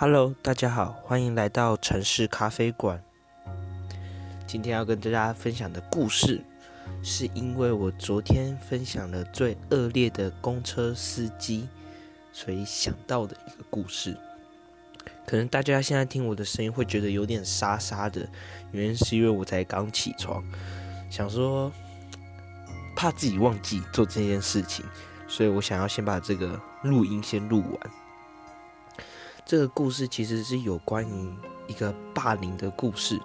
Hello，大家好，欢迎来到城市咖啡馆。今天要跟大家分享的故事，是因为我昨天分享了最恶劣的公车司机，所以想到的一个故事。可能大家现在听我的声音会觉得有点沙沙的，原因是因为我才刚起床，想说怕自己忘记做这件事情，所以我想要先把这个录音先录完。这个故事其实是有关于一个霸凌的故事，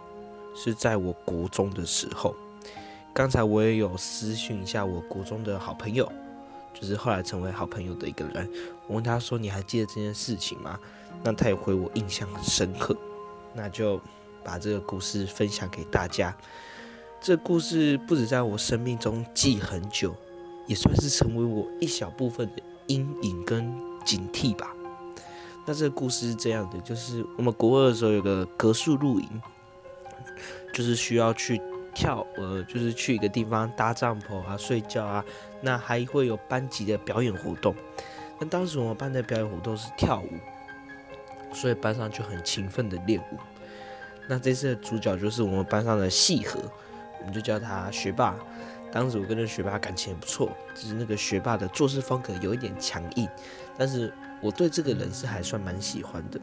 是在我国中的时候。刚才我也有私讯一下我国中的好朋友，就是后来成为好朋友的一个人，我问他说：“你还记得这件事情吗？”那他也回我印象很深刻，那就把这个故事分享给大家。这故事不止在我生命中记很久，也算是成为我一小部分的阴影跟警惕吧。那这个故事是这样的，就是我们国二的时候有个格数露营，就是需要去跳，呃，就是去一个地方搭帐篷啊、睡觉啊，那还会有班级的表演活动。那当时我们班的表演活动是跳舞。所以班上就很勤奋的练舞。那这次的主角就是我们班上的细河，我们就叫他学霸。当时我跟那学霸感情也不错，只是那个学霸的做事风格有一点强硬，但是我对这个人是还算蛮喜欢的。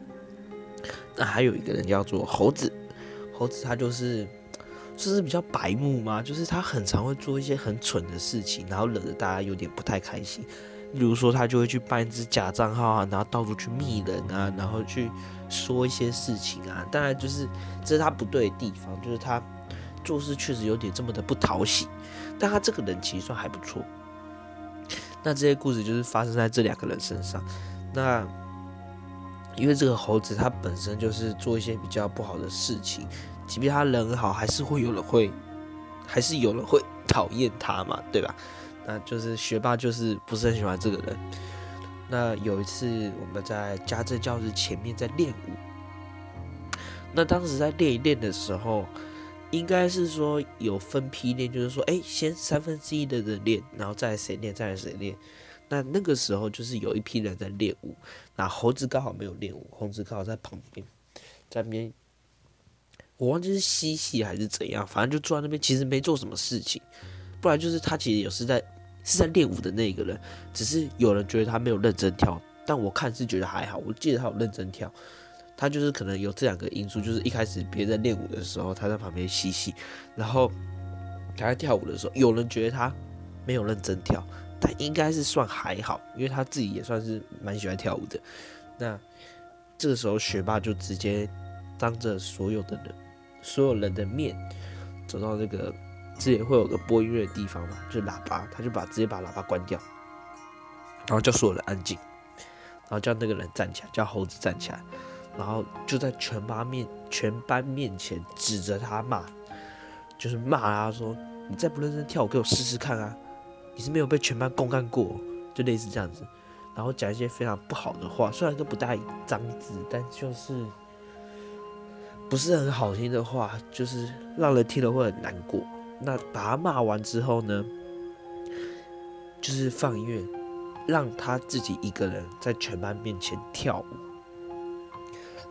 那还有一个人叫做猴子，猴子他就是就是比较白目嘛，就是他很常会做一些很蠢的事情，然后惹得大家有点不太开心。例如说，他就会去办一支假账号啊，然后到处去密人啊，然后去说一些事情啊。当然，就是这是他不对的地方，就是他做事确实有点这么的不讨喜。但他这个人其实算还不错。那这些故事就是发生在这两个人身上。那因为这个猴子他本身就是做一些比较不好的事情，即便他人好，还是会有人会，还是有人会 讨厌他嘛，对吧？那就是学霸，就是不是很喜欢这个人。那有一次我们在家政教室前面在练舞，那当时在练一练的时候，应该是说有分批练，就是说，哎，先三分之一的人练，然后再谁练，再谁练。那那个时候就是有一批人在练舞，那猴子刚好没有练舞，猴子刚好在旁边，在那边，我忘记是嬉戏还是怎样，反正就坐在那边，其实没做什么事情。不然就是他其实也是在是在练舞的那个人，只是有人觉得他没有认真跳，但我看是觉得还好。我记得他有认真跳，他就是可能有这两个因素，就是一开始别人在练舞的时候他在旁边嬉戏，然后他在跳舞的时候有人觉得他没有认真跳，但应该是算还好，因为他自己也算是蛮喜欢跳舞的。那这个时候学霸就直接当着所有的人所有人的面走到那个。这也会有个播音乐的地方嘛，就喇叭，他就把直接把喇叭关掉，然后叫所有人安静，然后叫那个人站起来，叫猴子站起来，然后就在全班面全班面前指着他骂，就是骂他说：“你再不认真跳舞，给我试试看啊！你是没有被全班公干过，就类似这样子，然后讲一些非常不好的话，虽然都不带脏字，但就是不是很好听的话，就是让人听了会很难过。”那把他骂完之后呢，就是放音乐，让他自己一个人在全班面前跳舞。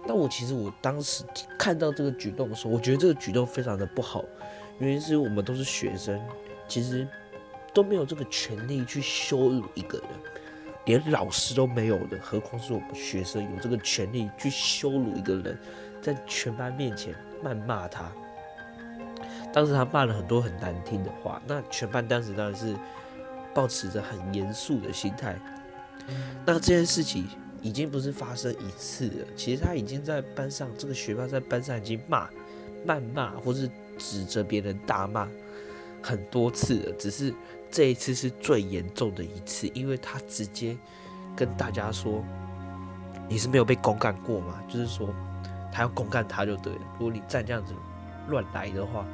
那我其实我当时看到这个举动的时候，我觉得这个举动非常的不好，原因是我们都是学生，其实都没有这个权利去羞辱一个人，连老师都没有的，何况是我们学生有这个权利去羞辱一个人，在全班面前谩骂他。当时他骂了很多很难听的话，那全班当时当然是保持着很严肃的心态。那这件事情已经不是发生一次了，其实他已经在班上，这个学霸在班上已经骂、谩骂或是指着别人大骂很多次了，只是这一次是最严重的一次，因为他直接跟大家说：“你是没有被公干过吗？”就是说他要公干他就对了，如果你再这样子乱来的话。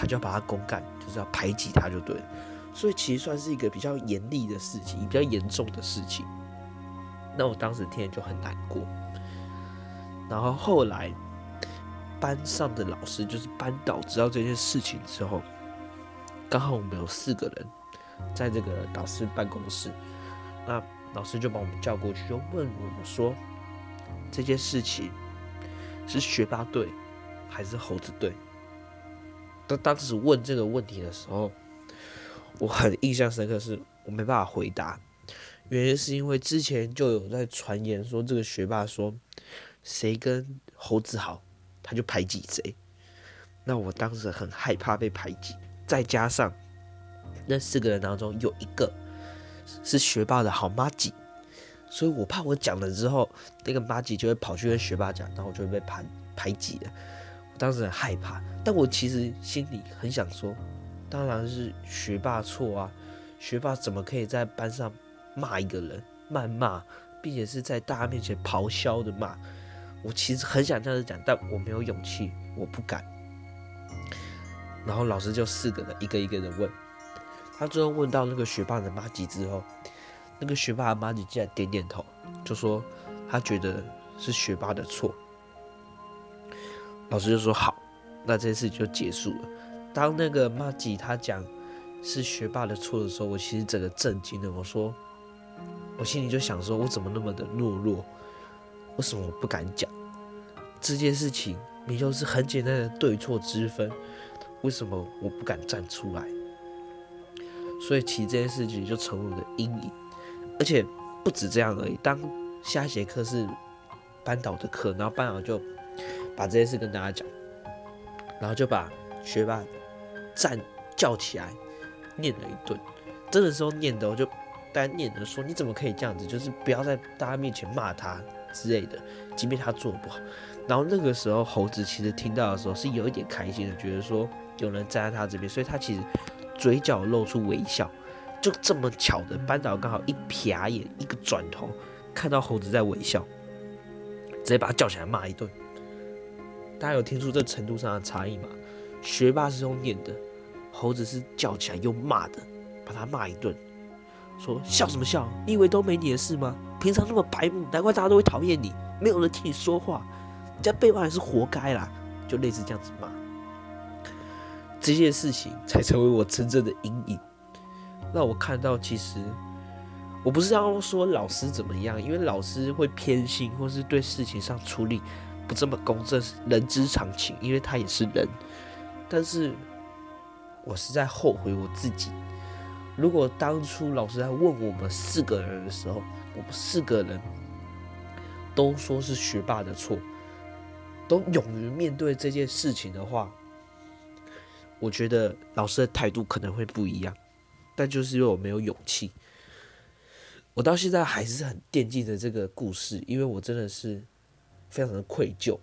他就要把他公干，就是要排挤他就对了，所以其实算是一个比较严厉的事情，比较严重的事情。那我当时听了就很难过。然后后来班上的老师就是班导知道这件事情之后，刚好我们有四个人在这个导师办公室，那老师就把我们叫过去，就问我们说：“这件事情是学霸队还是猴子队？当当时问这个问题的时候，我很印象深刻，是我没办法回答。原因是因为之前就有在传言说，这个学霸说谁跟猴子好，他就排挤谁。那我当时很害怕被排挤，再加上那四个人当中有一个是学霸的好妈吉，所以我怕我讲了之后，那个妈吉就会跑去跟学霸讲，然后我就会被排排挤了。我当时很害怕，但我其实心里很想说，当然是学霸错啊，学霸怎么可以在班上？骂一个人，谩骂，并且是在大家面前咆哮的骂。我其实很想这样子讲，但我没有勇气，我不敢。然后老师就四个人，一个一个的问。他最后问到那个学霸的妈吉之后，那个学霸的妈吉竟然点点头，就说他觉得是学霸的错。老师就说好，那这件事就结束了。当那个妈吉他讲是学霸的错的时候，我其实整个震惊了。我说。我心里就想说，我怎么那么的懦弱？为什么我不敢讲这件事情？明就是很简单的对错之分，为什么我不敢站出来？所以其实这件事情就成为我的阴影。而且不止这样而已。当下一节课是班导的课，然后班导就把这件事跟大家讲，然后就把学霸站叫起来念了一顿，真的时候念的我就。单念的说：“你怎么可以这样子？就是不要在大家面前骂他之类的，即便他做不好。”然后那个时候，猴子其实听到的时候是有一点开心的，觉得说有人站在他这边，所以他其实嘴角露出微笑。就这么巧的，班导刚好一瞥眼，一个转头看到猴子在微笑，直接把他叫起来骂一顿。大家有听出这程度上的差异吗？学霸是用念的，猴子是叫起来用骂的，把他骂一顿。说笑什么笑？你以为都没你的事吗？平常那么白目，难怪大家都会讨厌你，没有人替你说话，人家背后也是活该啦。就类似这样子骂，这件事情才成为我真正的阴影。让我看到，其实我不是要说老师怎么样，因为老师会偏心，或是对事情上处理不这么公正，人之常情，因为他也是人。但是我是在后悔我自己。如果当初老师在问我们四个人的时候，我们四个人都说是学霸的错，都勇于面对这件事情的话，我觉得老师的态度可能会不一样。但就是因为我没有勇气，我到现在还是很惦记着这个故事，因为我真的是非常的愧疚。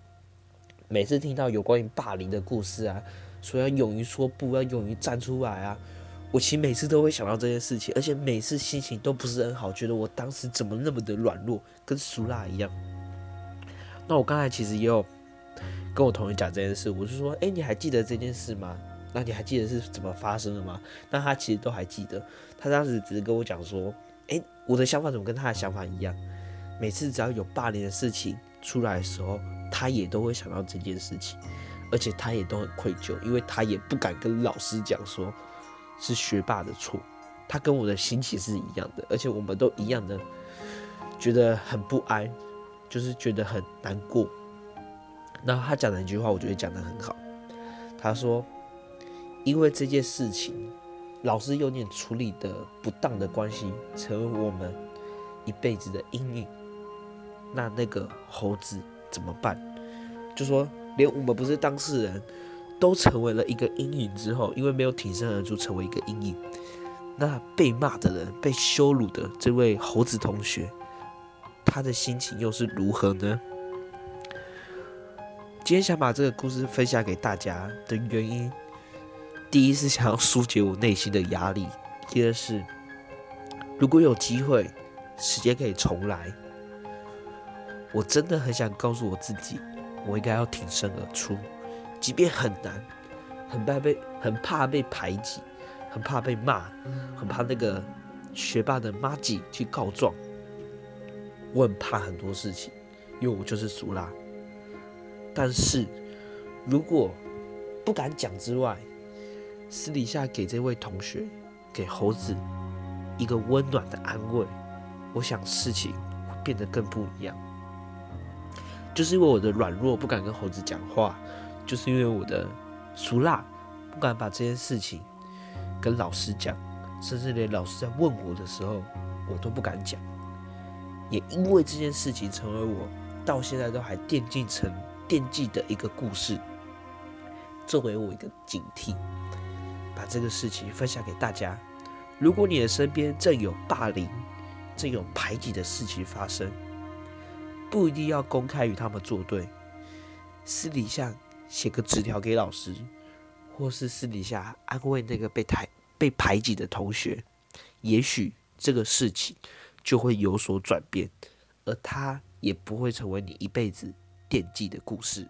每次听到有关于霸凌的故事啊，说要勇于说不，要勇于站出来啊。我其实每次都会想到这件事情，而且每次心情都不是很好，觉得我当时怎么那么的软弱，跟苏拉一样。那我刚才其实也有跟我同学讲这件事，我就说：“哎，你还记得这件事吗？那你还记得是怎么发生的吗？”那他其实都还记得，他当时只是跟我讲说：“哎，我的想法怎么跟他的想法一样？每次只要有霸凌的事情出来的时候，他也都会想到这件事情，而且他也都很愧疚，因为他也不敢跟老师讲说。”是学霸的错，他跟我的心情是一样的，而且我们都一样的觉得很不安，就是觉得很难过。然后他讲的一句话，我觉得讲的很好。他说：“因为这件事情，老师有点处理的不当的关系，成为我们一辈子的阴影。那那个猴子怎么办？就说连我们不是当事人。”都成为了一个阴影之后，因为没有挺身而出，成为一个阴影。那被骂的人、被羞辱的这位猴子同学，他的心情又是如何呢？今天想把这个故事分享给大家的原因，第一是想要疏解我内心的压力；第二是，如果有机会，时间可以重来，我真的很想告诉我自己，我应该要挺身而出。即便很难，很怕被很怕被排挤，很怕被骂，很怕那个学霸的妈吉去告状。我很怕很多事情，因为我就是苏拉。但是如果不敢讲之外，私底下给这位同学，给猴子一个温暖的安慰，我想事情会变得更不一样。就是因为我的软弱不敢跟猴子讲话，就是因为我的俗辣不敢把这件事情跟老师讲，甚至连老师在问我的时候，我都不敢讲。也因为这件事情，成为我到现在都还惦记成惦记的一个故事，作为我一个警惕，把这个事情分享给大家。如果你的身边正有霸凌、正有排挤的事情发生，不一定要公开与他们作对，私底下写个纸条给老师，或是私底下安慰那个被排被排挤的同学，也许这个事情就会有所转变，而他也不会成为你一辈子惦记的故事。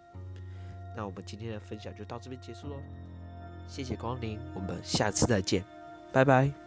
那我们今天的分享就到这边结束喽，谢谢光临，我们下次再见，拜拜。